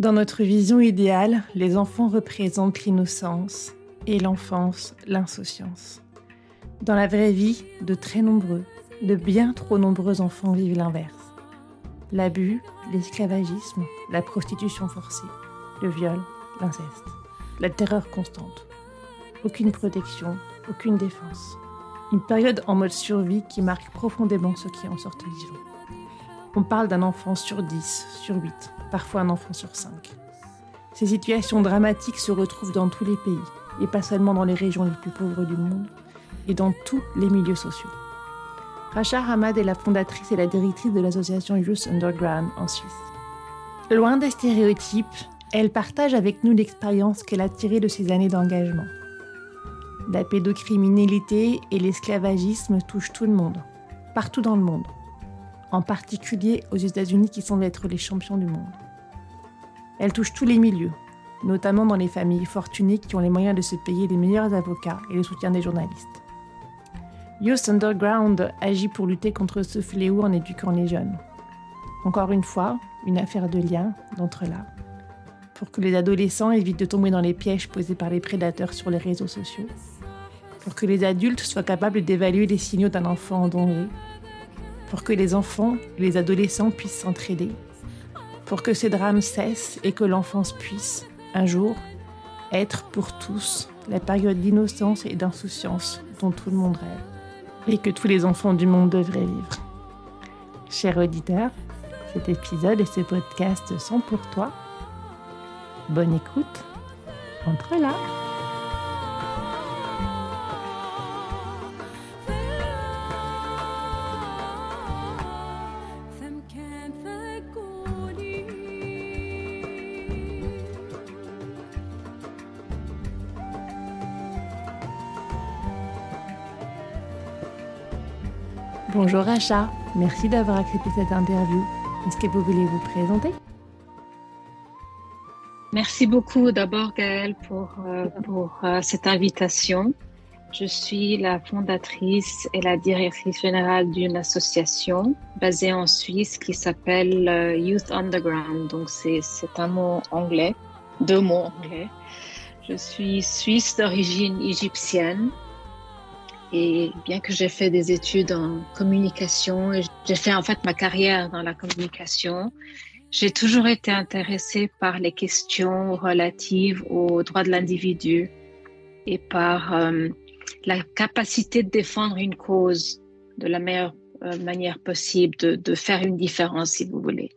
Dans notre vision idéale, les enfants représentent l'innocence et l'enfance, l'insouciance. Dans la vraie vie, de très nombreux, de bien trop nombreux enfants vivent l'inverse. L'abus, l'esclavagisme, la prostitution forcée, le viol, l'inceste, la terreur constante. Aucune protection, aucune défense. Une période en mode survie qui marque profondément ceux qui en sortent vivants. On parle d'un enfant sur 10, sur 8, parfois un enfant sur 5. Ces situations dramatiques se retrouvent dans tous les pays, et pas seulement dans les régions les plus pauvres du monde, et dans tous les milieux sociaux. Racha Hamad est la fondatrice et la directrice de l'association Youth Underground en Suisse. Loin des stéréotypes, elle partage avec nous l'expérience qu'elle a tirée de ses années d'engagement. La pédocriminalité et l'esclavagisme touchent tout le monde, partout dans le monde en particulier aux États-Unis qui semblent être les champions du monde. Elle touche tous les milieux, notamment dans les familles fortunées qui ont les moyens de se payer les meilleurs avocats et le soutien des journalistes. Youth Underground agit pour lutter contre ce fléau en éduquant les jeunes. Encore une fois, une affaire de lien, d'entre-là, pour que les adolescents évitent de tomber dans les pièges posés par les prédateurs sur les réseaux sociaux, pour que les adultes soient capables d'évaluer les signaux d'un enfant en danger pour que les enfants et les adolescents puissent s'entraider, pour que ces drames cessent et que l'enfance puisse, un jour, être pour tous la période d'innocence et d'insouciance dont tout le monde rêve, et que tous les enfants du monde devraient vivre. Cher auditeur, cet épisode et ce podcast sont pour toi. Bonne écoute, entre là. Bonjour Racha, merci d'avoir accepté cette interview. Est-ce que vous voulez vous présenter? Merci beaucoup d'abord Gaëlle pour, euh, pour euh, cette invitation. Je suis la fondatrice et la directrice générale d'une association basée en Suisse qui s'appelle euh, Youth Underground. Donc c'est un mot anglais, deux mots anglais. Je suis suisse d'origine égyptienne et bien que j'ai fait des études en communication, j'ai fait en fait ma carrière dans la communication, j'ai toujours été intéressée par les questions relatives aux droits de l'individu et par euh, la capacité de défendre une cause de la meilleure euh, manière possible, de, de, faire une différence si vous voulez.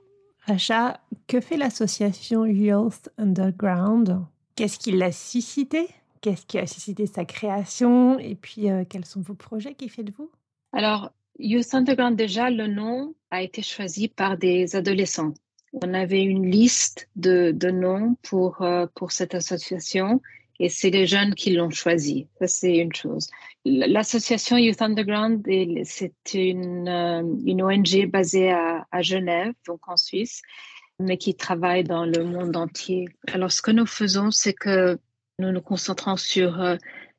Racha, que fait l'association Youth Underground? Qu'est-ce qui l'a suscité? Qu'est-ce qui a suscité sa création Et puis, euh, quels sont vos projets Qui faites-vous Alors, Youth Underground, déjà, le nom a été choisi par des adolescents. On avait une liste de, de noms pour, euh, pour cette association et c'est les jeunes qui l'ont choisi. Ça, c'est une chose. L'association Youth Underground, c'est une, euh, une ONG basée à, à Genève, donc en Suisse, mais qui travaille dans le monde entier. Alors, ce que nous faisons, c'est que nous nous concentrons sur euh,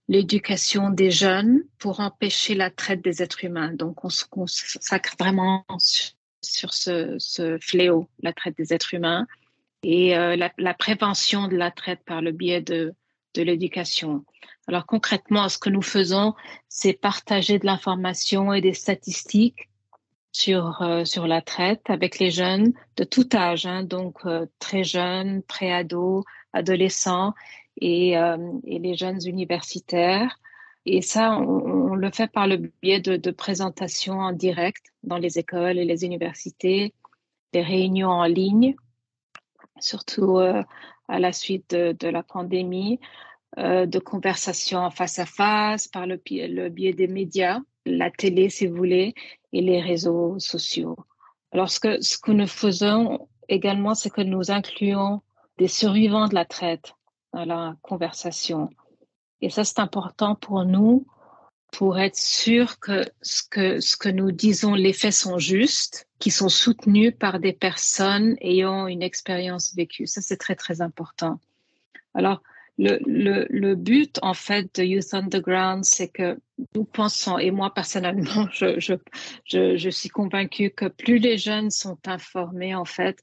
l'éducation des jeunes pour empêcher la traite des êtres humains. Donc, on se consacre vraiment sur, ce, fléau, la traite des êtres humains, et euh, la, prévention de la traite par le biais de, de l'éducation. Alors concrètement, ce que nous faisons, c'est partager de l'information et des statistiques sur, euh, sur la traite avec les jeunes de tout âge, hein, donc très jeunes, pré-ados, adolescents, et, euh, et les jeunes universitaires. Et ça, on, le fait par le biais de, présentations en direct dans les écoles et les universités, des réunions en ligne, surtout euh, à la suite de, de la pandémie. euh, de conversations face à face, par le, le biais des médias, la télé si vous voulez, et les réseaux sociaux. Alors ce que, ce que nous faisons également, c'est que nous incluons des survivants de la traite dans la conversation. Et ça, c'est important pour nous pour être sûr que ce que, ce que nous disons, les faits sont justes, qui sont soutenus par des personnes ayant une expérience vécue. Ça, c'est très, très important. Alors, le, le, but, en fait, de Youth Underground, c'est que nous pensons, et moi personnellement, je, je, je, je, suis convaincue que plus les jeunes sont informés, en fait,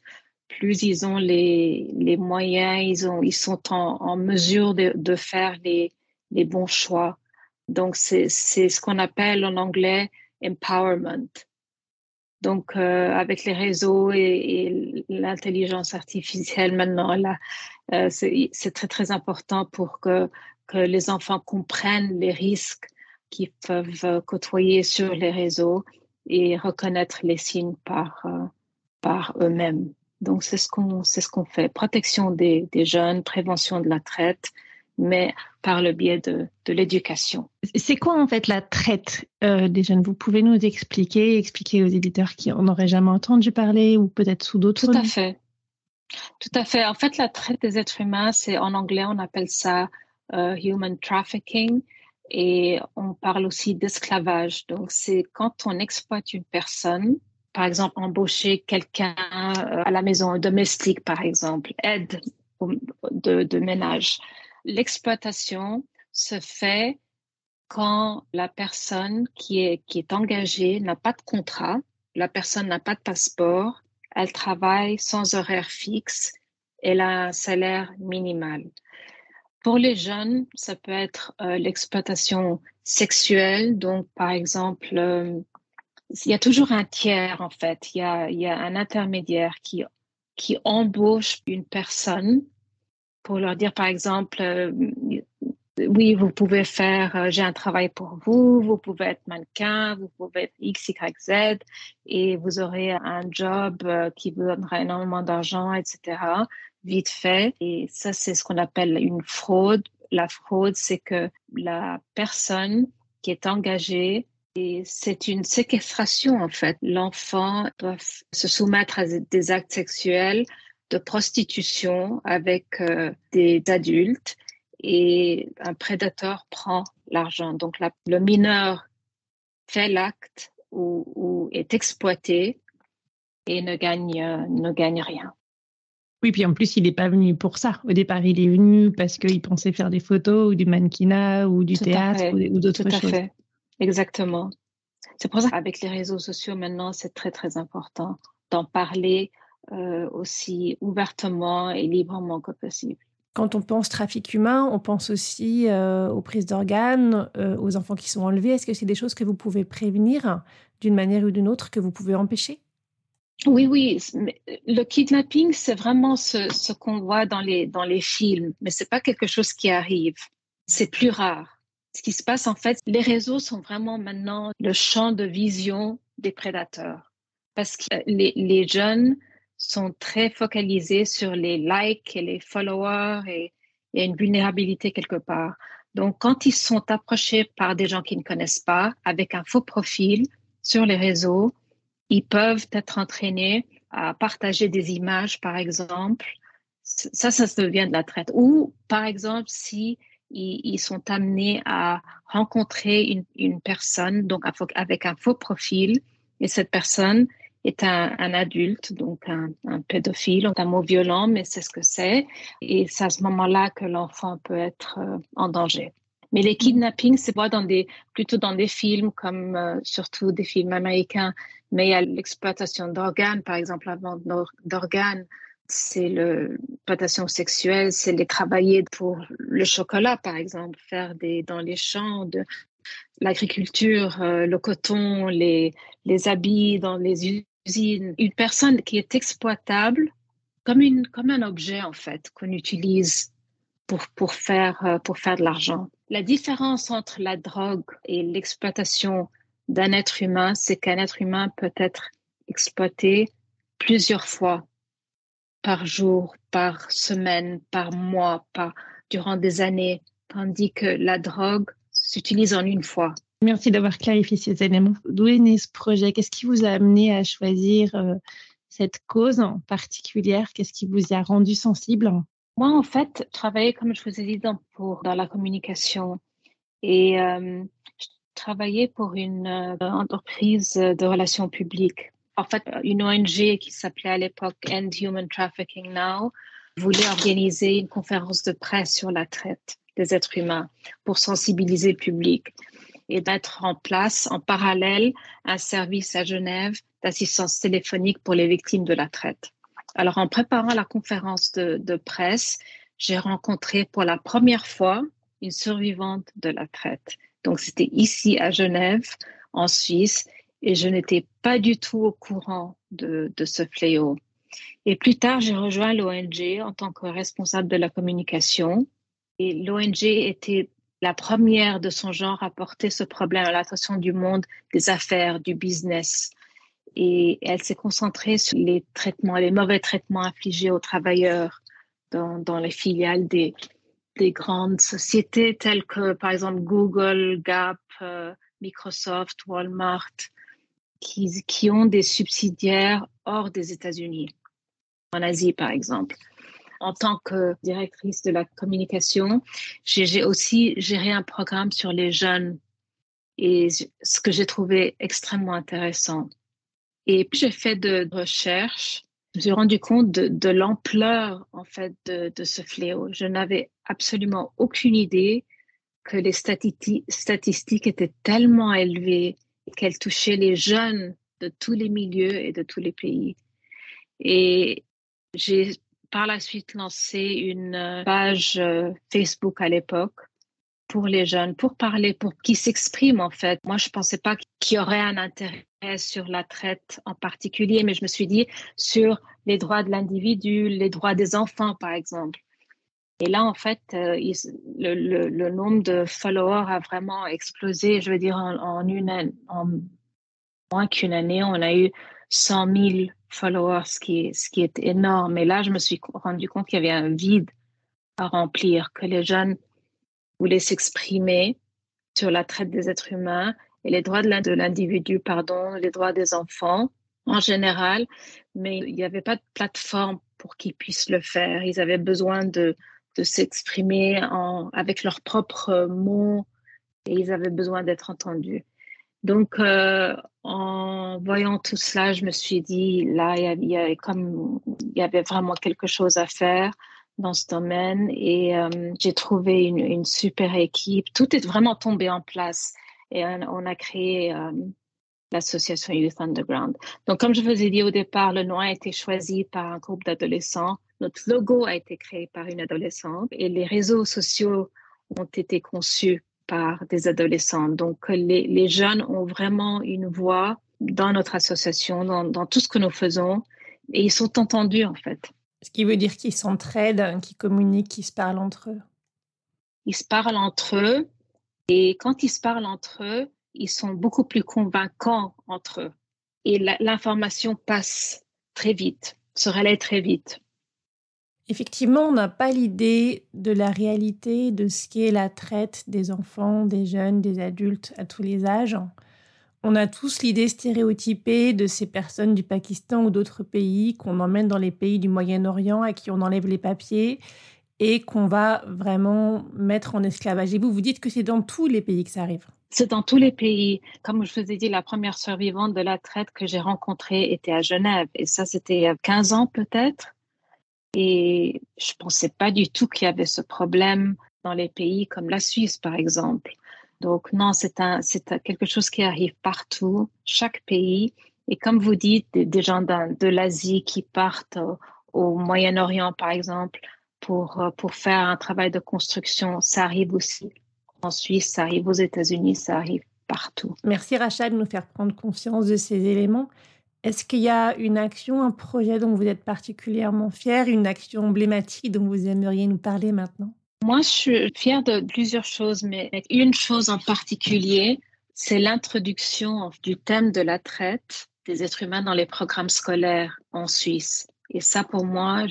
plus ils ont les, les moyens, ils, ont, ils sont en, en mesure de, de faire les, les bons choix. Donc, c'est ce qu'on appelle en anglais empowerment. Donc, euh, avec les réseaux et, l'intelligence artificielle maintenant, euh, c'est très, très important pour que, que les enfants comprennent les risques qu'ils peuvent côtoyer sur les réseaux et reconnaître les signes par, euh, par eux-mêmes. Donc, c'est ce qu'on ce qu'on fait. Protection des, des jeunes, prévention de la traite, mais par le biais de, de l'éducation. C'est quoi en fait la traite euh, des jeunes? Vous pouvez nous expliquer, expliquer aux éditeurs qui en auraient jamais entendu parler ou peut-être sous d'autres Tout à fait. Tout à fait. En fait, la traite des êtres humains, c'est en anglais, on appelle ça euh, human trafficking et on parle aussi d'esclavage. Donc, c'est quand on exploite une personne, par exemple, embaucher quelqu'un euh, à la maison, domestique, par exemple, aide de, ménage l'exploitation se fait quand la personne qui est, qui est engagée n'a pas de contrat, la personne n'a pas de passeport, elle travaille sans horaire fixe, elle a un salaire minimal. Pour les jeunes, ça peut être euh, l'exploitation sexuelle, donc par exemple, euh, il y a toujours un tiers en fait, il y a, un intermédiaire qui, qui embauche une personne pour leur dire, par exemple, euh, oui, vous pouvez faire, euh, j'ai un travail pour vous, vous pouvez être mannequin, vous pouvez être X, Y, Z, et vous aurez un job euh, qui vous donnera énormément d'argent, etc., vite fait. Et ça, c'est ce qu'on appelle une fraude. La fraude, c'est que la personne qui est engagée et c'est une séquestration en fait. L'enfant doit se soumettre à des actes sexuels de prostitution avec euh, des adultes et un prédateur prend l'argent. Donc le mineur fait l'acte ou, est exploité et ne gagne, ne gagne rien. Oui, puis en plus, il n'est pas venu pour ça. Au départ, il est venu parce qu'il pensait faire des photos ou du mannequinat ou du théâtre ou, d'autres choses. Tout à fait. Exactement. C'est pour ça qu'avec les réseaux sociaux, maintenant, c'est très, très important d'en parler euh, aussi ouvertement et librement que possible. Quand on pense trafic humain, on pense aussi euh, aux prises d'organes, euh, aux enfants qui sont enlevés. Est-ce que c'est des choses que vous pouvez prévenir d'une manière ou d'une autre, que vous pouvez empêcher? Oui, oui. Le kidnapping, c'est vraiment ce, ce qu'on voit dans les, dans les films, mais c'est pas quelque chose qui arrive. C'est plus rare. Ce qui se passe, en fait, les réseaux sont vraiment maintenant le champ de vision des prédateurs. Parce que les, les jeunes sont très focalisés sur les likes et les followers et il une vulnérabilité quelque part. Donc, quand ils sont approchés par des gens qu'ils ne connaissent pas, avec un faux profil sur les réseaux, ils peuvent être entraînés à partager des images, par exemple. Ça, ça devient de la traite. Ou, par exemple, si ils, sont amenés à rencontrer une, personne, donc avec un faux profil, et cette personne est un, adulte, donc un, un pédophile. Un mot violent, mais c'est ce que c'est. Et c'est à ce moment-là que l'enfant peut être euh, en danger. Mais les kidnappings, c'est pas dans des, plutôt dans des films comme euh, surtout des films américains. Mais il y a l'exploitation d'organes, par exemple, avant d'organes, c'est l'exploitation sexuelle, c'est les travailler pour le chocolat, par exemple, faire des dans les champs de l'agriculture, euh, le coton, les les habits dans les une personne qui est exploitable comme, une, comme un objet, en fait, qu'on utilise pour, pour, faire, euh, pour faire de l'argent. La différence entre la drogue et l'exploitation d'un être humain, c'est qu'un être humain peut être exploité plusieurs fois par jour, par semaine, par mois, par, durant des années tandis que la drogue s'utilise en une fois. Merci d'avoir clarifié ces éléments. D'où est né ce projet? Qu'est-ce qui vous a amené à choisir euh, cette cause en particulière? Qu'est-ce qui vous a rendu sensible? Moi, en fait, je travaillais, comme je vous ai dit, dans, pour, dans la communication. Et euh, je travaillais pour une euh, entreprise de relations publiques. En fait, une ONG qui s'appelait à l'époque End Human Trafficking Now voulait organiser une conférence de presse sur la traite des êtres humains pour sensibiliser le public et mettre en place en parallèle un service à Genève d'assistance téléphonique pour les victimes de la traite. Alors, en préparant la conférence de, de presse, j'ai rencontré pour la première fois une survivante de la traite. Donc, c'était ici à Genève, en Suisse, et je n'étais pas du tout au courant de, ce fléau. Et plus tard, j'ai rejoint l'ONG en tant que responsable de la communication. Et l'ONG était la première de son genre à porter ce problème à l'attention du monde des affaires, du business. Et elle s'est concentrée sur les traitements, les mauvais traitements infligés aux travailleurs dans, les filiales des, des grandes sociétés telles que, par exemple, Google, Gap, euh, Microsoft, Walmart, qui, ont des subsidiaires hors des États-Unis, en Asie, par exemple en tant que directrice de la communication, j'ai aussi géré un programme sur les jeunes et ce que j'ai trouvé extrêmement intéressant. Et puis j'ai fait de, recherches, je me suis rendu compte de, l'ampleur en fait de, de, ce fléau. Je n'avais absolument aucune idée que les statistiques étaient tellement élevées qu'elles touchaient les jeunes de tous les milieux et de tous les pays. Et j'ai par la suite lancé une euh, page euh, Facebook à l'époque pour les jeunes, pour parler, pour qu'ils s'expriment en fait. Moi, je pensais pas qu'il y aurait un intérêt sur la traite en particulier, mais je me suis dit sur les droits de l'individu, les droits des enfants, par exemple. Et là, en fait, euh, le, nombre de followers a vraiment explosé. Je veux dire, en, une, en moins qu'une année, on a eu 100 000 followers, ce qui, est, ce qui est énorme. Et là, je me suis rendu compte qu'il y avait un vide à remplir, que les jeunes voulaient s'exprimer sur la traite des êtres humains et les droits de l'individu, pardon, les droits des enfants en général, mais il n'y avait pas de plateforme pour qu'ils puissent le faire. Ils avaient besoin de, de s'exprimer avec leurs propres mots et ils avaient besoin d'être entendus. Donc, euh, en voyant tout cela, je me suis dit, là, il y, avait, comme, il y avait vraiment quelque chose à faire dans ce domaine et euh, j'ai trouvé une, super équipe. Tout est vraiment tombé en place et on, a créé euh, l'association Youth Underground. Donc, comme je vous ai dit au départ, le nom a été choisi par un groupe d'adolescents. Notre logo a été créé par une adolescente et les réseaux sociaux ont été conçus par des adolescents. Donc, les, les, jeunes ont vraiment une voix dans notre association, dans, dans, tout ce que nous faisons, et ils sont entendus en fait. Ce qui veut dire qu'ils s'entraident, qu'ils communiquent, qu'ils se parlent entre eux. Ils se parlent entre eux, et quand ils se parlent entre eux, ils sont beaucoup plus convaincants entre eux. Et l'information passe très vite, se relaie très vite. Effectivement, on n'a pas l'idée de la réalité de ce qu'est la traite des enfants, des jeunes, des adultes à tous les âges. On a tous l'idée stéréotypée de ces personnes du Pakistan ou d'autres pays qu'on emmène dans les pays du Moyen-Orient à qui on enlève les papiers et qu'on va vraiment mettre en esclavage. Et vous, vous dites que c'est dans tous les pays que ça arrive. C'est dans tous les pays. Comme je vous ai dit, la première survivante de la traite que j'ai rencontrée était à Genève. Et ça, c'était il y a 15 ans peut-être. Et je pensais pas du tout qu'il y avait ce problème dans les pays comme la Suisse, par exemple. Donc non, c'est un, c'est quelque chose qui arrive partout, chaque pays. Et comme vous dites, des, gens de, l'Asie qui partent au, Moyen-Orient, par exemple, pour, pour faire un travail de construction, ça arrive aussi en Suisse, ça arrive aux États-Unis, ça arrive partout. Merci Rachel de nous faire prendre conscience de ces éléments. Est-ce qu'il y a une action, un projet dont vous êtes particulièrement fier, une action emblématique dont vous aimeriez nous parler maintenant? Moi, je suis fière de plusieurs choses, mais une chose en particulier, c'est l'introduction du thème de la traite des êtres humains dans les programmes scolaires en Suisse. Et ça, pour moi,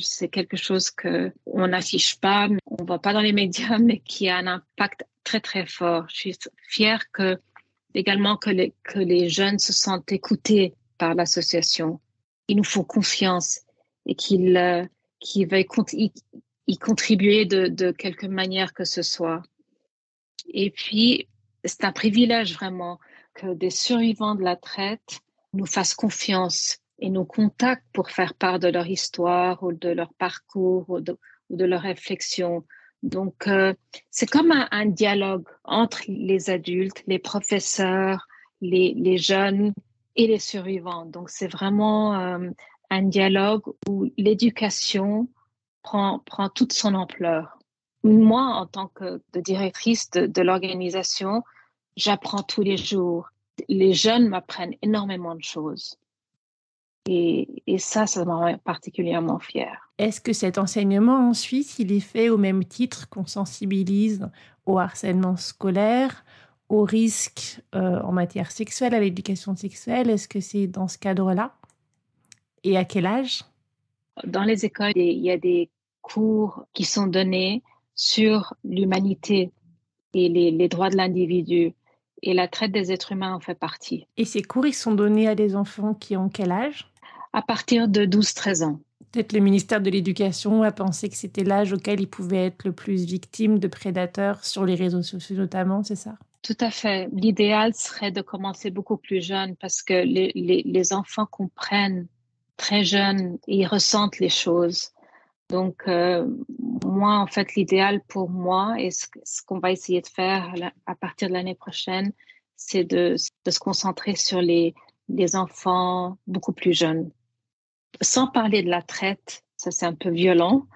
c'est quelque chose que on n'affiche pas. ne voit pas dans les médias, mais qui a un impact très, très fort. Je suis fière que, également que les jeunes se sentent écoutés par l'association. Ils nous font confiance et qu'ils euh, qu y, contribuer de, de quelque manière que ce soit. Et puis, c'est un privilège vraiment que des survivants de la traite nous fassent confiance et nous contactent pour faire part de leur histoire ou de leur parcours ou de, ou de leur réflexion. Donc, euh, c'est comme un, un, dialogue entre les adultes, les professeurs, les, les jeunes et les survivants. Donc, c'est vraiment euh, un dialogue où l'éducation prend, prend toute son ampleur. Moi, en tant que directrice de, l'organisation, j'apprends tous les jours. Les jeunes m'apprennent énormément de choses. Et, ça, ça me rend particulièrement fière. Est-ce que cet enseignement ensuite, il est fait au même titre qu'on sensibilise au harcèlement scolaire, au risque euh, en matière sexuelle, à l'éducation sexuelle? Est-ce que c'est dans ce cadre-là? Et à quel âge? Dans les écoles, il y a des cours qui sont donnés sur l'humanité et les, les droits de l'individu. Et la traite des êtres humains en fait partie. Et ces cours, ils sont donnés à des enfants qui ont quel âge? À partir de 12-13 ans. Peut-être le ministère de l'Éducation a pensé que c'était l'âge auquel ils pouvaient être le plus victimes de prédateurs sur les réseaux sociaux notamment, c'est ça? Tout à fait. L'idéal serait de commencer beaucoup plus jeune parce que les, les, les enfants comprennent très jeunes et ils ressentent les choses. Donc, euh, moi, en fait, l'idéal pour moi et ce, ce qu'on va essayer de faire à partir de l'année prochaine, c'est de, de, se concentrer sur les, les enfants beaucoup plus jeunes. Sans parler de la traite, ça c'est un peu violent,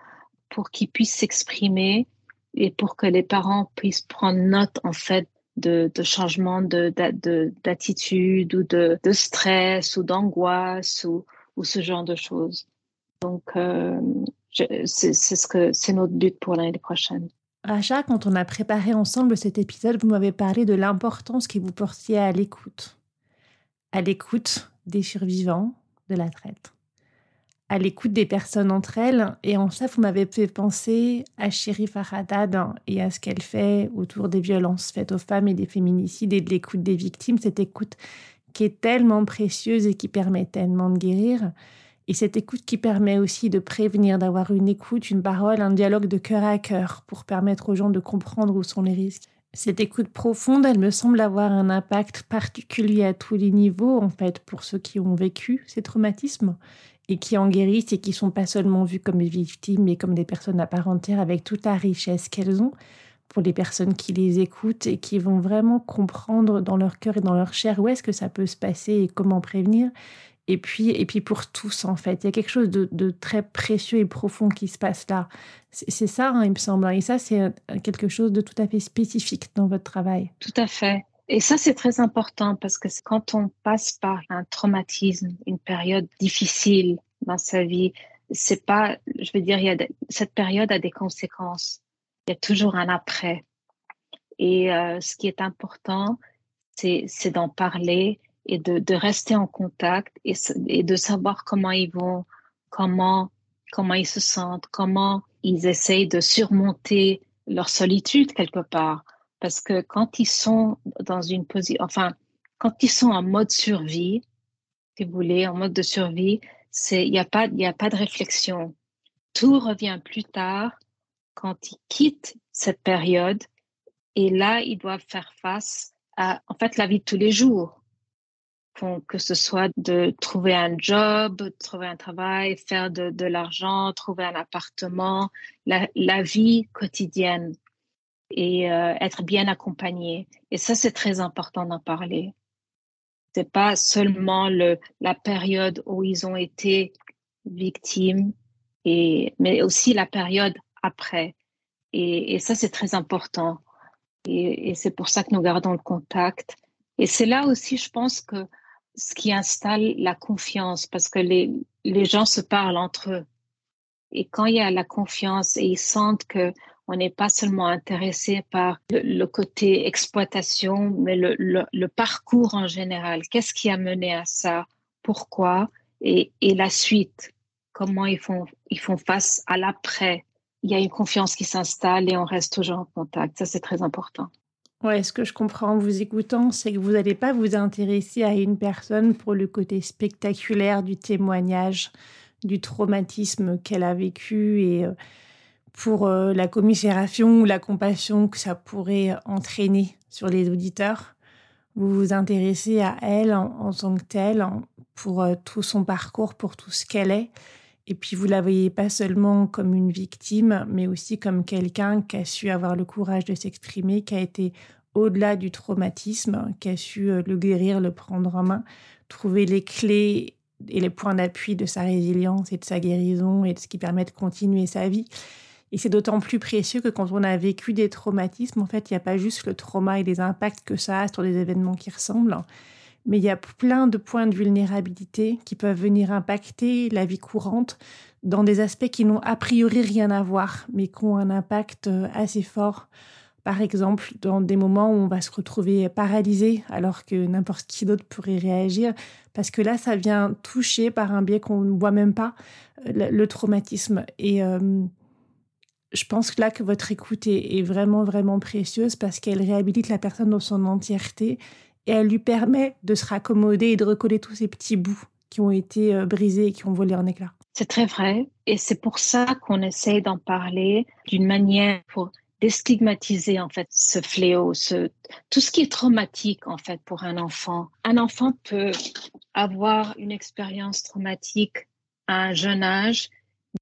pour qu'ils puissent s'exprimer et pour que les parents puissent prendre note, en fait, de, de changements d'attitude ou de, de stress ou d'angoisse ou, ce genre de choses. Donc, euh, c'est ce c'est notre but pour l'année prochaine. Racha, quand on a préparé ensemble cet épisode, vous m'avez parlé de l'importance que vous portiez à l'écoute, à l'écoute des survivants de la traite, à l'écoute des personnes entre elles. Et en ça, vous m'avez fait penser à Chéri Faradad et à ce qu'elle fait autour des violences faites aux femmes et des féminicides et de l'écoute des victimes, cette écoute qui est tellement précieuse et qui permet tellement de guérir. Et cette écoute qui permet aussi de prévenir, d'avoir une écoute, une parole, un dialogue de cœur à cœur pour permettre aux gens de comprendre où sont les risques. Cette écoute profonde, elle me semble avoir un impact particulier à tous les niveaux, en fait, pour ceux qui ont vécu ces traumatismes et qui en guérissent et qui sont pas seulement vus comme des victimes, mais comme des personnes à part entière avec toute la richesse qu'elles ont pour les personnes qui les écoutent et qui vont vraiment comprendre dans leur cœur et dans leur chair où est-ce que ça peut se passer et comment prévenir et puis, et puis pour tous, en fait. Il y a quelque chose de, de très précieux et profond qui se passe là. C'est ça, hein, il me semble. Et ça, c'est quelque chose de tout à fait spécifique dans votre travail. Tout à fait. Et ça, c'est très important parce que quand on passe par un traumatisme, une période difficile dans sa vie, c'est pas, je veux dire, il y a de, cette période a des conséquences. Il y a toujours un après. Et euh, ce qui est important, c'est d'en parler et de, de rester en contact et, et, de savoir comment ils vont, comment, comment ils se sentent, comment ils essayent de surmonter leur solitude quelque part. Parce que quand ils sont dans une position, enfin, quand ils sont en mode survie, si vous voulez, en mode de survie, il n'y a pas, a pas de réflexion. Tout revient plus tard quand ils quittent cette période et là, ils doivent faire face à, en fait, la vie de tous les jours que ce soit de trouver un job, trouver un travail, faire de, l'argent, trouver un appartement, la vie quotidienne et euh, être bien accompagné. Et ça, c'est très important d'en parler. C'est pas seulement le, la période où ils ont été victimes, et, mais aussi la période après. Et, et ça, c'est très important. Et, et c'est pour ça que nous gardons le contact. Et c'est là aussi, je pense que ce qui installe la confiance parce que les, les gens se parlent entre eux. Et quand il y a la confiance et ils sentent que on n'est pas seulement intéressé par le, côté exploitation, mais le, le, le, parcours en général. Qu'est-ce qui a mené à ça? Pourquoi? Et, et la suite? Comment ils font, ils font face à l'après? il y a une confiance qui s'installe et on reste toujours en contact. Ça, c'est très important. Ouais, ce que je comprends en vous écoutant, c'est que vous n'allez pas vous intéresser à une personne pour le côté spectaculaire du témoignage, du traumatisme qu'elle a vécu et euh, pour euh, la commisération ou la compassion que ça pourrait entraîner sur les auditeurs. Vous vous intéressez à elle en, tant que telle, pour euh, tout son parcours, pour tout ce qu'elle est. Et puis vous la voyez pas seulement comme une victime, mais aussi comme quelqu'un qui a su avoir le courage de s'exprimer, qui a été au-delà du traumatisme, qui a su euh, le guérir, le prendre en main, trouver les clés et les points d'appui de sa résilience et de sa guérison et de ce qui permet de continuer sa vie. Et c'est d'autant plus précieux que quand on a vécu des traumatismes, en fait, il n'y a pas juste le trauma et les impacts que ça a sur des événements qui ressemblent, mais il y a plein de points de vulnérabilité qui peuvent venir impacter la vie courante dans des aspects qui n'ont a priori rien à voir, mais qui ont un impact euh, assez fort. Par exemple, dans des moments où on va se retrouver paralysé alors que n'importe qui d'autre pourrait réagir, parce que là, ça vient toucher par un biais qu'on ne voit même pas euh, le, traumatisme. Et euh, je pense là que votre écoute est, vraiment, vraiment précieuse parce qu'elle réhabilite la personne dans son entièreté et elle lui permet de se raccommoder et de recoller tous ces petits bouts qui ont été euh, brisés et qui ont volé en éclats. C'est très vrai et c'est pour ça qu'on essaye d'en parler d'une manière pour déstigmatiser en fait ce fléau, ce, tout ce qui est traumatique en fait pour un enfant. Un enfant peut avoir une expérience traumatique à un jeune âge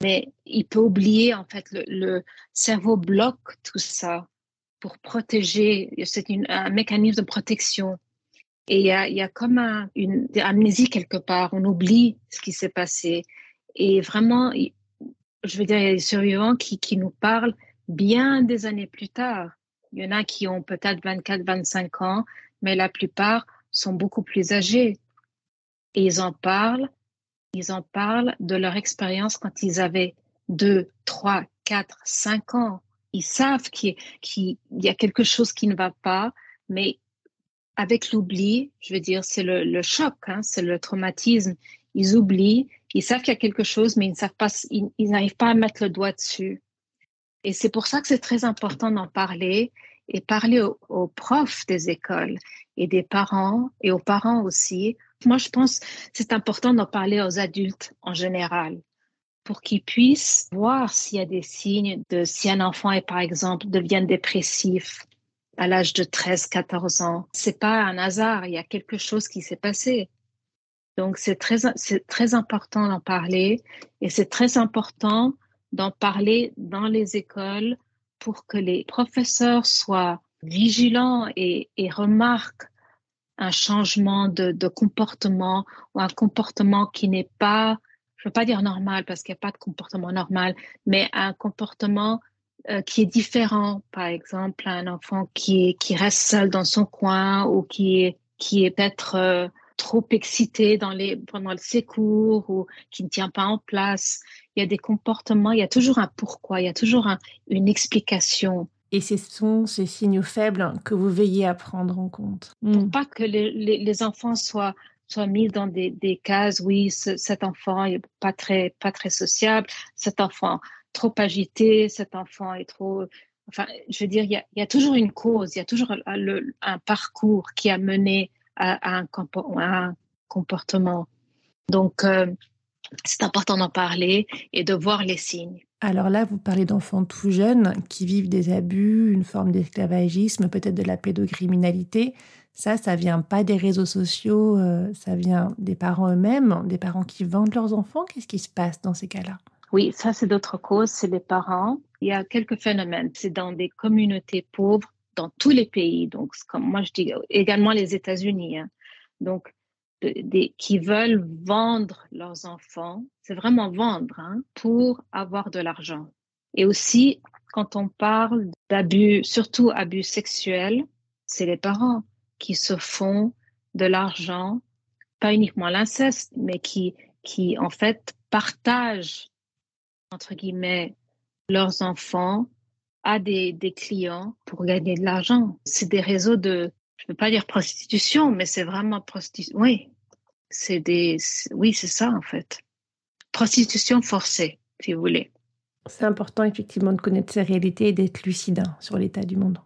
mais il peut oublier, en fait, le, cerveau bloque tout ça pour protéger, c'est un mécanisme de protection. Et il y a, comme une amnésie quelque part, on oublie ce qui s'est passé. Et vraiment, je veux dire, il y a des survivants qui nous parlent bien des années plus tard. Il y en a qui ont peut-être 24, 25 ans, mais la plupart sont beaucoup plus âgés. Et ils en parlent ils en parlent de leur expérience quand ils avaient 2, 3, 4, 5 ans. Ils savent qu'il y a quelque chose qui ne va pas, mais avec l'oubli, je veux dire, c'est le, choc, hein, c'est le traumatisme. Ils oublient, ils savent qu'il y a quelque chose, mais ils n'arrivent pas à mettre le doigt dessus. Et c'est pour ça que c'est très important d'en parler et parler aux, profs des écoles et des parents et aux parents aussi moi, je pense que c'est important d'en parler aux adultes en général pour qu'ils puissent voir s'il y a des signes de si un enfant est, par exemple, devient dépressif à l'âge de 13, 14 ans. C'est pas un hasard, il y a quelque chose qui s'est passé. Donc, c'est très, très important d'en parler et c'est très important d'en parler dans les écoles pour que les professeurs soient vigilants et remarquent un changement de, comportement ou un comportement qui n'est pas, je ne veux pas dire normal parce qu'il n'y a pas de comportement normal, mais un comportement euh, qui est différent. Par exemple, un enfant qui, qui reste seul dans son coin ou qui qui est peut-être euh, trop excité dans les, pendant ses cours ou qui ne tient pas en place. Il y a des comportements, il y a toujours un pourquoi, il y a toujours une explication. Et ce sont ces signaux faibles que vous veillez à prendre en compte. Pour hmm. pas que les, les, enfants soient, soient mis dans des, des cases, oui, cet enfant est pas très, pas très sociable, cet enfant trop agité, cet enfant est trop... Enfin, je veux dire, il y a, y a toujours une cause, il y a toujours un parcours qui a mené à, un, un, comportement. Donc, euh, c'est important d'en parler et de voir les signes. Alors là, vous parlez d'enfants tout jeunes qui vivent des abus, une forme d'esclavagisme, peut-être de la pédocriminalité. Ça, ça vient pas des réseaux sociaux, euh, ça vient des parents eux-mêmes, des parents qui vendent leurs enfants. Qu'est-ce qui se passe dans ces cas-là? Oui, ça, c'est d'autres causes, c'est les parents. Il y a quelques phénomènes. C'est dans des communautés pauvres, dans tous les pays. Donc, comme moi, je dis également les États-Unis. Hein. Donc, qui veulent vendre leurs enfants, c'est vraiment vendre hein, pour avoir de l'argent. Et aussi, quand on parle d'abus, surtout abus sexuels, c'est les parents qui se font de l'argent, pas uniquement l'inceste, mais qui, en fait partagent, entre guillemets, leurs enfants à des clients pour gagner de l'argent. C'est des réseaux de, je ne veux pas dire prostitution, mais c'est vraiment prostitution. Oui, c'est des, oui, c'est ça en fait. Prostitution forcée, si vous voulez. C'est important effectivement de connaître ces réalités et d'être lucide hein, sur l'état du monde.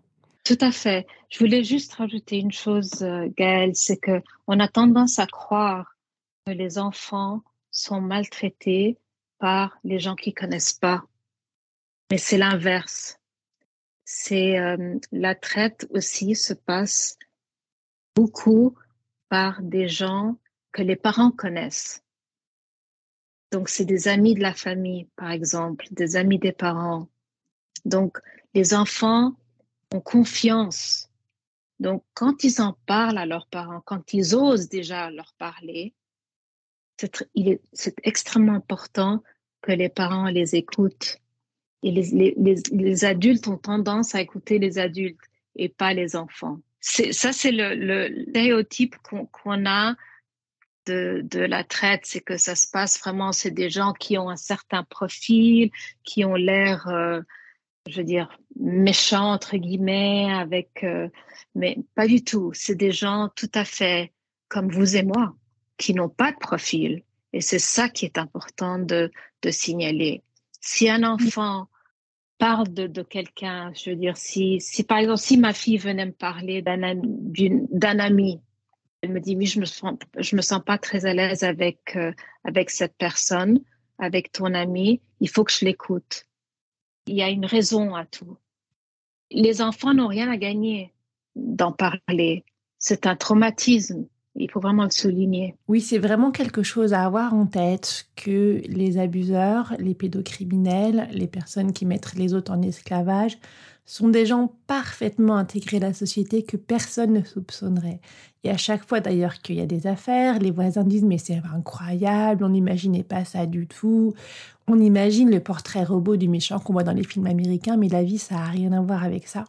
Tout à fait. Je voulais juste rajouter une chose, euh, Gaëlle, c'est que on a tendance à croire que les enfants sont maltraités par les gens qui connaissent pas, mais c'est l'inverse. C'est euh, la traite aussi se passe beaucoup par des gens que les parents connaissent. Donc, c'est des amis de la famille, par exemple, des amis des parents. Donc, les enfants ont confiance. Donc, quand ils en parlent à leurs parents, quand ils osent déjà leur parler, c'est extrêmement important que les parents les écoutent. Et les, les, adultes ont tendance à écouter les adultes et pas les enfants. Ça, c'est le, le stéréotype qu'on a de, de, la traite, c'est que ça se passe vraiment, c'est des gens qui ont un certain profil, qui ont l'air, euh, je veux dire, méchants, entre guillemets, avec, euh, mais pas du tout. C'est des gens tout à fait comme vous et moi, qui n'ont pas de profil. Et c'est ça qui est important de, de signaler. Si un enfant parle de, de quelqu'un, je veux dire, si, si par exemple, si ma fille venait me parler d'un ami, elle me dit, oui, je me sens, me sens pas très à l'aise avec, euh, avec cette personne, avec ton ami, il faut que je l'écoute. Il y a une raison à tout. Les enfants n'ont rien à gagner d'en parler. C'est un traumatisme. Il faut vraiment le souligner. Oui, c'est vraiment quelque chose à avoir en tête que les abuseurs, les pédocriminels, les personnes qui mettent les autres en esclavage sont des gens parfaitement intégrés à la société que personne ne soupçonnerait. Et à chaque fois d'ailleurs qu'il y a des affaires, les voisins disent mais c'est incroyable, on n'imaginait pas ça du tout. On imagine le portrait robot du méchant qu'on voit dans les films américains, mais la vie ça n'a rien à voir avec ça.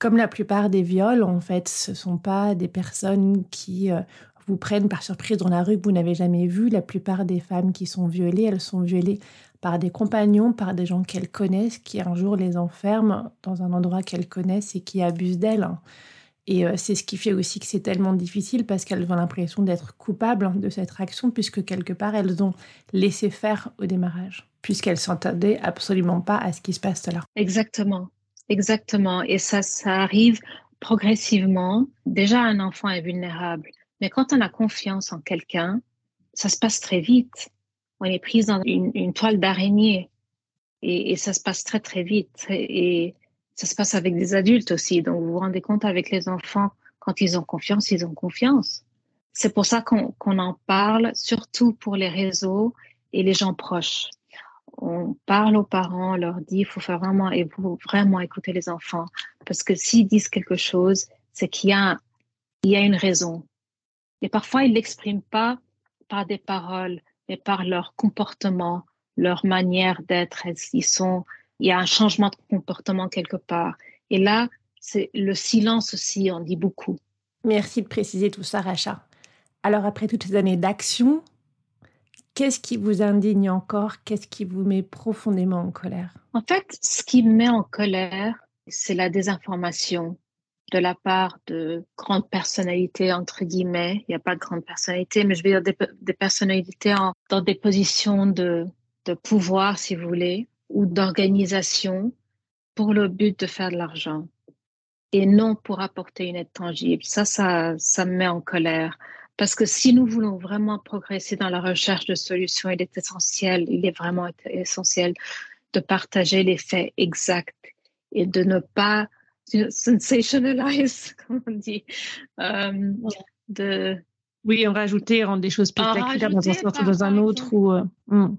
Comme la plupart des viols, en fait, ce sont pas des personnes qui euh, vous prennent par surprise dans la rue que vous n'avez jamais vu. La plupart des femmes qui sont violées, elles sont violées par des compagnons, par des gens qu'elles connaissent, qui un jour les enferment dans un endroit qu'elles connaissent et qui abusent d'elles. Et euh, c'est ce qui fait aussi que c'est tellement difficile parce qu'elles ont l'impression d'être coupables de cette action puisque quelque part elles ont laissé faire au démarrage, puisqu'elles s'entendaient absolument pas à ce qui se passe là. Exactement, exactement. Et ça, ça arrive progressivement. Déjà, un enfant est vulnérable, mais quand on a confiance en quelqu'un, ça se passe très vite on est prise dans une, toile d'araignée et, ça se passe très très vite et ça se passe avec des adultes aussi. Donc vous vous rendez compte avec les enfants, quand ils ont confiance, ils ont confiance. C'est pour ça qu'on en parle, surtout pour les réseaux et les gens proches. On parle aux parents, on leur dit, il faut faire vraiment, et vous vraiment écouter les enfants, parce que s'ils disent quelque chose, c'est qu'il y a, il y a une raison. Et parfois, ils l'expriment pas par des paroles, mais par leur comportement, leur manière d'être. Ils sont, il y a un changement de comportement quelque part. Et là, c'est le silence aussi, on dit beaucoup. Merci de préciser tout ça, Racha. Alors, après toutes ces années d'action, qu'est-ce qui vous indigne encore? Qu'est-ce qui vous met profondément en colère? En fait, ce qui me met en colère, c'est la désinformation de la part de grandes personnalités, entre guillemets. Il n'y a pas de grandes personnalités, mais je veux dire des, personnalités dans des positions de, de pouvoir, si vous voulez, ou d'organisation pour le but de faire de l'argent et non pour apporter une aide tangible. Ça, ça, ça me met en colère. Parce que si nous voulons vraiment progresser dans la recherche de solutions, il est essentiel, il est vraiment essentiel de partager les faits exacts et de ne pas sensationalize, comme on dit. Euh, de, oui, en rajouter, rendre des choses spectaculaires dans un sens ou dans un autre. Ou, euh, hmm.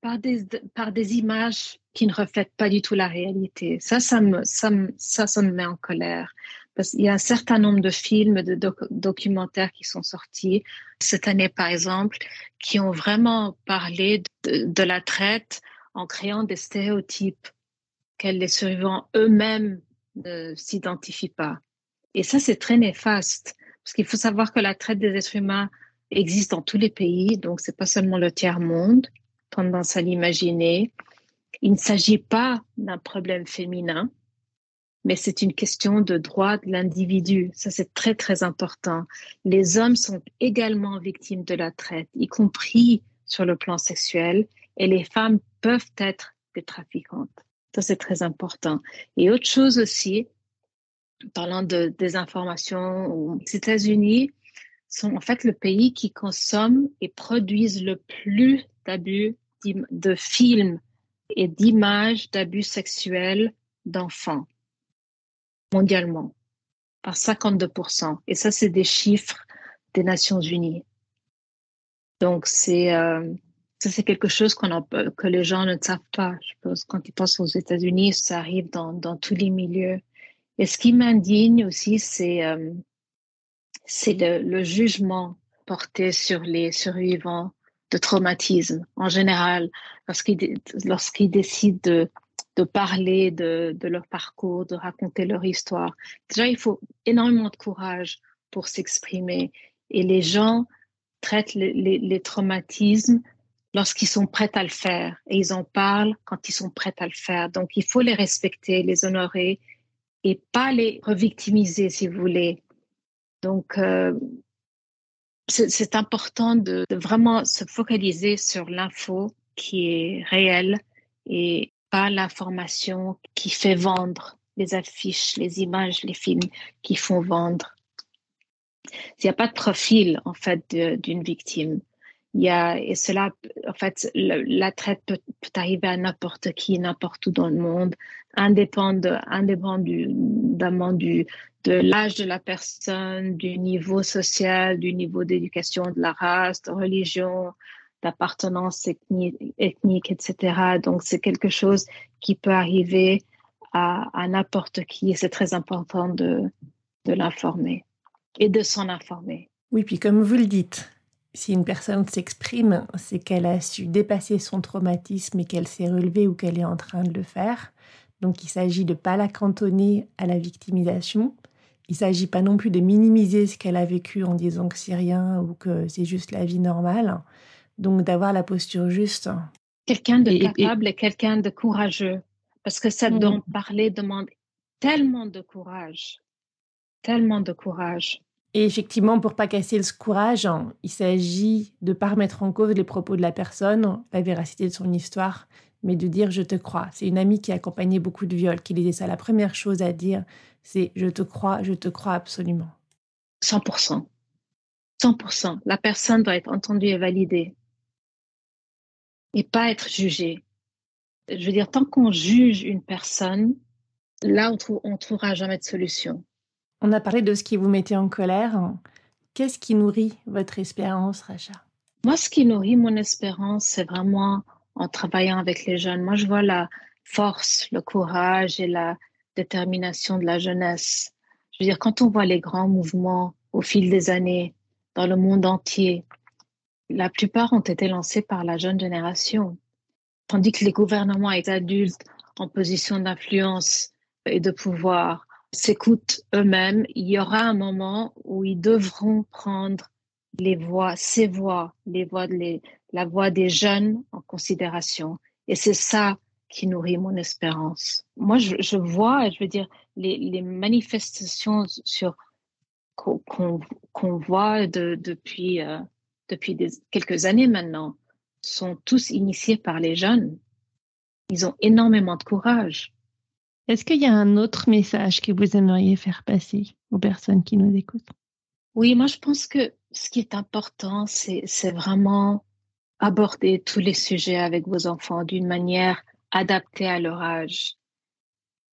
par, des, par des images qui ne reflètent pas du tout la réalité. Ça, ça me, ça me, ça, ça me met en colère. Parce qu'il y a un certain nombre de films, de documentaires qui sont sortis cette année, par exemple, qui ont vraiment parlé de, la traite en créant des stéréotypes que les survivants eux-mêmes ne s'identifient pas. Et ça, c'est très néfaste, parce qu'il faut savoir que la traite des êtres humains existe dans tous les pays, donc c'est pas seulement le tiers-monde, tendance à l'imaginer. Il ne s'agit pas d'un problème féminin, mais c'est une question de droit de l'individu. Ça, c'est très, très important. Les hommes sont également victimes de la traite, y compris sur le plan sexuel, et les femmes peuvent être des trafiquantes. Ça, c'est très important. Et autre chose aussi, parlant de désinformation, les États-Unis sont en fait le pays qui consomme et produisent le plus d'abus de films et d'images d'abus sexuels d'enfants mondialement par 52%. Et ça, c'est des chiffres des Nations Unies. Donc, c'est euh, ça, c'est quelque chose qu'on que les gens ne savent pas. Je pense quand ils pensent aux États-Unis, ça arrive dans, dans tous les milieux. Et ce qui m'indigne aussi, c'est euh, c'est le, jugement porté sur les survivants de traumatisme en général, lorsqu'ils lorsqu'ils décident de, de parler de, de, leur parcours, de raconter leur histoire. Déjà, il faut énormément de courage pour s'exprimer. Et les gens traitent les, les, les traumatismes lorsqu'ils sont prêts à le faire. Et ils en parlent quand ils sont prêts à le faire. Donc, il faut les respecter, les honorer et pas les revictimiser, si vous voulez. Donc, euh, c'est important de, de, vraiment se focaliser sur l'info qui est réelle et l'information qui fait vendre les affiches, les images, les films qui font vendre. Il n'y a pas de profil, en fait, d'une victime. Il y a, et cela, en fait, la traite peut, arriver à n'importe qui, n'importe où dans le monde, indépendamment du, de l'âge de la personne, du niveau social, du niveau d'éducation, de la race, de religion, d'appartenance ethnique, etc. Donc, c'est quelque chose qui peut arriver à, n'importe qui et c'est très important de, de l'informer et de s'en informer. Oui, puis comme vous le dites, si une personne s'exprime, c'est qu'elle a su dépasser son traumatisme et qu'elle s'est relevée ou qu'elle est en train de le faire. Donc il s'agit de pas la cantonner à la victimisation. Il ne s'agit pas non plus de minimiser ce qu'elle a vécu en disant que c'est rien ou que c'est juste la vie normale. Donc d'avoir la posture juste. Quelqu'un de capable et, quelqu'un de courageux. Parce que ça mmh. dont parler demande tellement de courage. Tellement de courage. Et effectivement, pour pas casser le courage, il s'agit de pas remettre en cause les propos de la personne, la véracité de son histoire, mais de dire je te crois. C'est une amie qui a accompagné beaucoup de viols qui disait ça. La première chose à dire, c'est je te crois, je te crois absolument. 100%. 100%. La personne doit être entendue et validée et pas être jugée. Je veux dire, tant qu'on juge une personne, là, on ne trouvera jamais de solution. On a parlé de ce qui vous mettait en colère. Qu'est-ce qui nourrit votre espérance, Racha? Moi, ce qui nourrit mon espérance, c'est vraiment en travaillant avec les jeunes. Moi, je vois la force, le courage et la détermination de la jeunesse. Je veux dire, quand on voit les grands mouvements au fil des années dans le monde entier, la plupart ont été lancés par la jeune génération, tandis que les gouvernements et les adultes en position d'influence et de pouvoir s'écoutent eux-mêmes, il y aura un moment où ils devront prendre les voix, ces voix, les voix de la voix des jeunes en considération. Et c'est ça qui nourrit mon espérance. Moi, je, vois, je veux dire, les, manifestations sur qu'on voit de, depuis, euh, depuis des, quelques années maintenant sont tous initiés par les jeunes. Ils ont énormément de courage. Est-ce qu'il y a un autre message que vous aimeriez faire passer aux personnes qui nous écoutent? Oui, moi je pense que ce qui est important, c'est vraiment aborder tous les sujets avec vos enfants d'une manière adaptée à leur âge.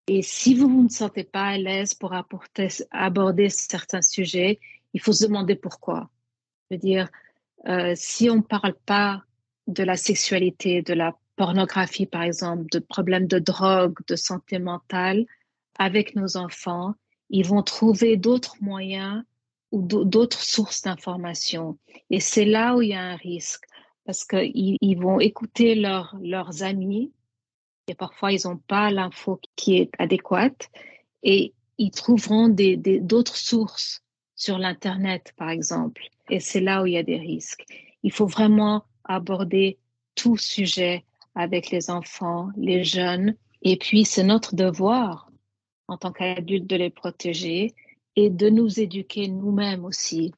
Et si vous ne vous sentez pas à l'aise pour apporter, aborder certains sujets, il faut se demander pourquoi. Je veux dire, euh, si on ne parle pas de la sexualité, de la pornographie, par exemple, de problèmes de drogue, de santé mentale, avec nos enfants, ils vont trouver d'autres moyens ou d'autres sources d'informations. Et c'est là où il y a un risque, parce qu'ils ils vont écouter leur, leurs amis, et parfois ils n'ont pas l'info qui est adéquate, et ils trouveront d'autres sources sur l'Internet, par exemple. Et c'est là où il y a des risques. Il faut vraiment aborder tout sujet avec les enfants, les jeunes. Et puis, c'est notre devoir en tant qu'adultes de les protéger et de nous éduquer nous-mêmes aussi,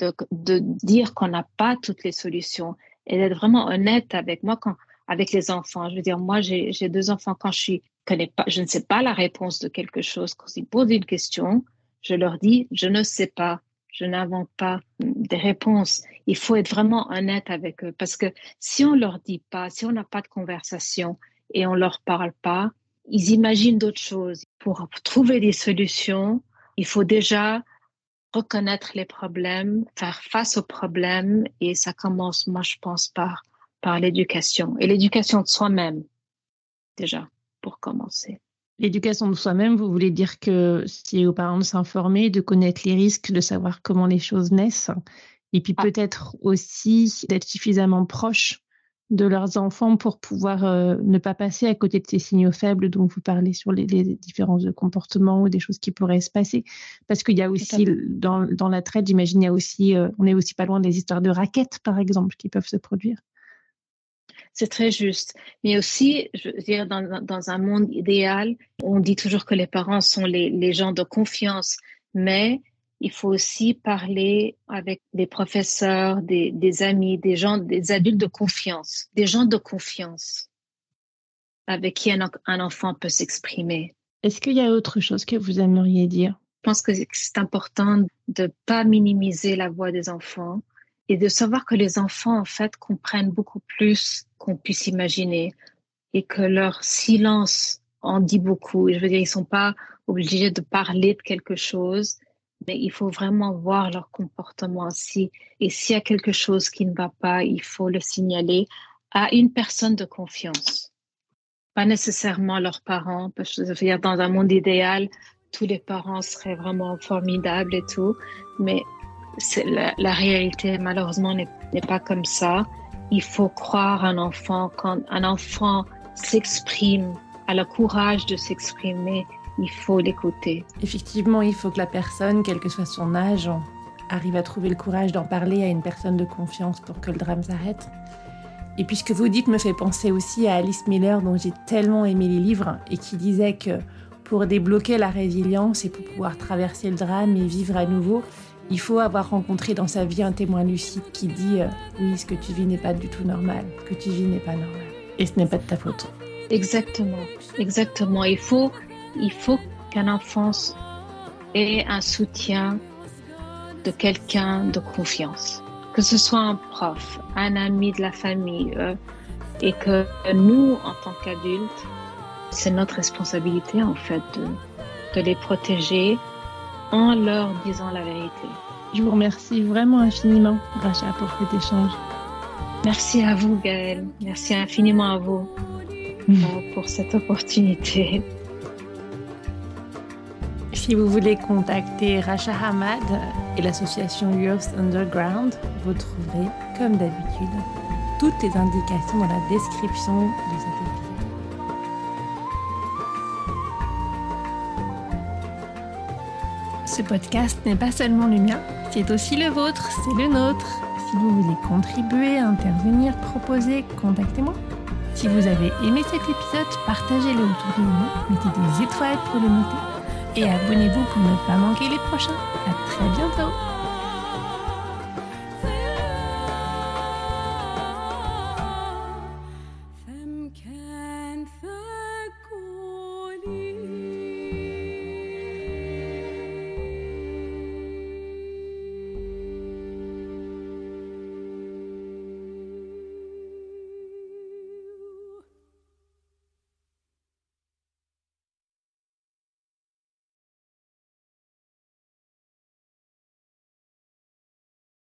de, de dire qu'on n'a pas toutes les solutions et d'être vraiment honnête avec moi. Quand, avec les enfants. Je veux dire, moi, j'ai deux enfants quand je ne sais pas la réponse de quelque chose, quand ils posent une question, je leur dis, je ne sais pas, je n'invente pas des réponses. Il faut être vraiment honnête avec eux parce que si on leur dit pas, si on n'a pas de conversation et on leur parle pas, ils imaginent d'autres choses. Pour trouver des solutions, il faut déjà reconnaître les problèmes, faire face aux problèmes et ça commence, moi, je pense, par, par l'éducation et l'éducation de soi-même, déjà, pour commencer. L'éducation de soi-même, vous voulez dire que c'est aux parents de s'informer, de connaître les risques, de savoir comment les choses naissent, et puis ah. peut-être aussi d'être suffisamment proche de leurs enfants pour pouvoir euh, ne pas passer à côté de ces signaux faibles dont vous parlez sur les, différences de comportement ou des choses qui pourraient se passer. Parce qu'il y a aussi, dans, dans la traite, j'imagine, il y a aussi, euh, on est aussi pas loin des histoires de raquettes, par exemple, qui peuvent se produire. C'est très juste. Mais aussi, je veux dire, dans, dans, un monde idéal, on dit toujours que les parents sont les, les gens de confiance, mais il faut aussi parler avec des professeurs, des, des, amis, des gens, des adultes de confiance, des gens de confiance avec qui un, un enfant peut s'exprimer. Est-ce qu'il y a autre chose que vous aimeriez dire? Je pense que c'est important de pas minimiser la voix des enfants et de savoir que les enfants, en fait, comprennent beaucoup plus qu'on puisse imaginer et que leur silence en dit beaucoup. je veux dire, ils sont pas obligés de parler de quelque chose, mais il faut vraiment voir leur comportement aussi. Et s'il y a quelque chose qui ne va pas, il faut le signaler à une personne de confiance. Pas nécessairement leurs parents, parce que je veux dire, dans un monde idéal, tous les parents seraient vraiment formidables et tout, mais la, réalité, malheureusement, n'est pas comme ça. Il faut croire un enfant. Quand un enfant s'exprime, a le courage de s'exprimer, il faut l'écouter. Effectivement, il faut que la personne, quel que soit son âge, arrive à trouver le courage d'en parler à une personne de confiance pour que le drame s'arrête. Et puis ce que vous dites me fait penser aussi à Alice Miller, dont j'ai tellement aimé les livres, et qui disait que pour débloquer la résilience et pour pouvoir traverser le drame et vivre à nouveau, il faut avoir rencontré dans sa vie un témoin lucide qui dit euh, oui, ce que tu vis n'est pas du tout normal, ce que tu vis n'est pas normal et ce n'est pas de ta faute. Exactement, exactement. Il faut, il faut qu'un enfant ait un soutien de quelqu'un de confiance, que ce soit un prof, un ami de la famille, euh, et que nous, en tant qu'adultes, c'est notre responsabilité en fait de, de les protéger en leur disant la vérité. Je vous remercie vraiment infiniment, Racha, pour cet échange. Merci à vous, Gaëlle. Merci infiniment à vous euh, pour cette opportunité. Si vous voulez contacter Racha Hamad et l'association Youth Underground, vous trouverez, comme d'habitude, toutes les indications dans la description de cette Ce podcast n'est pas seulement le mien, c'est aussi le vôtre, c'est le nôtre. Si vous voulez contribuer, intervenir, proposer, contactez-moi. Si vous avez aimé cet épisode, partagez-le autour de vous, mettez des étoiles pour le noter et abonnez-vous pour ne pas manquer les prochains. À très bientôt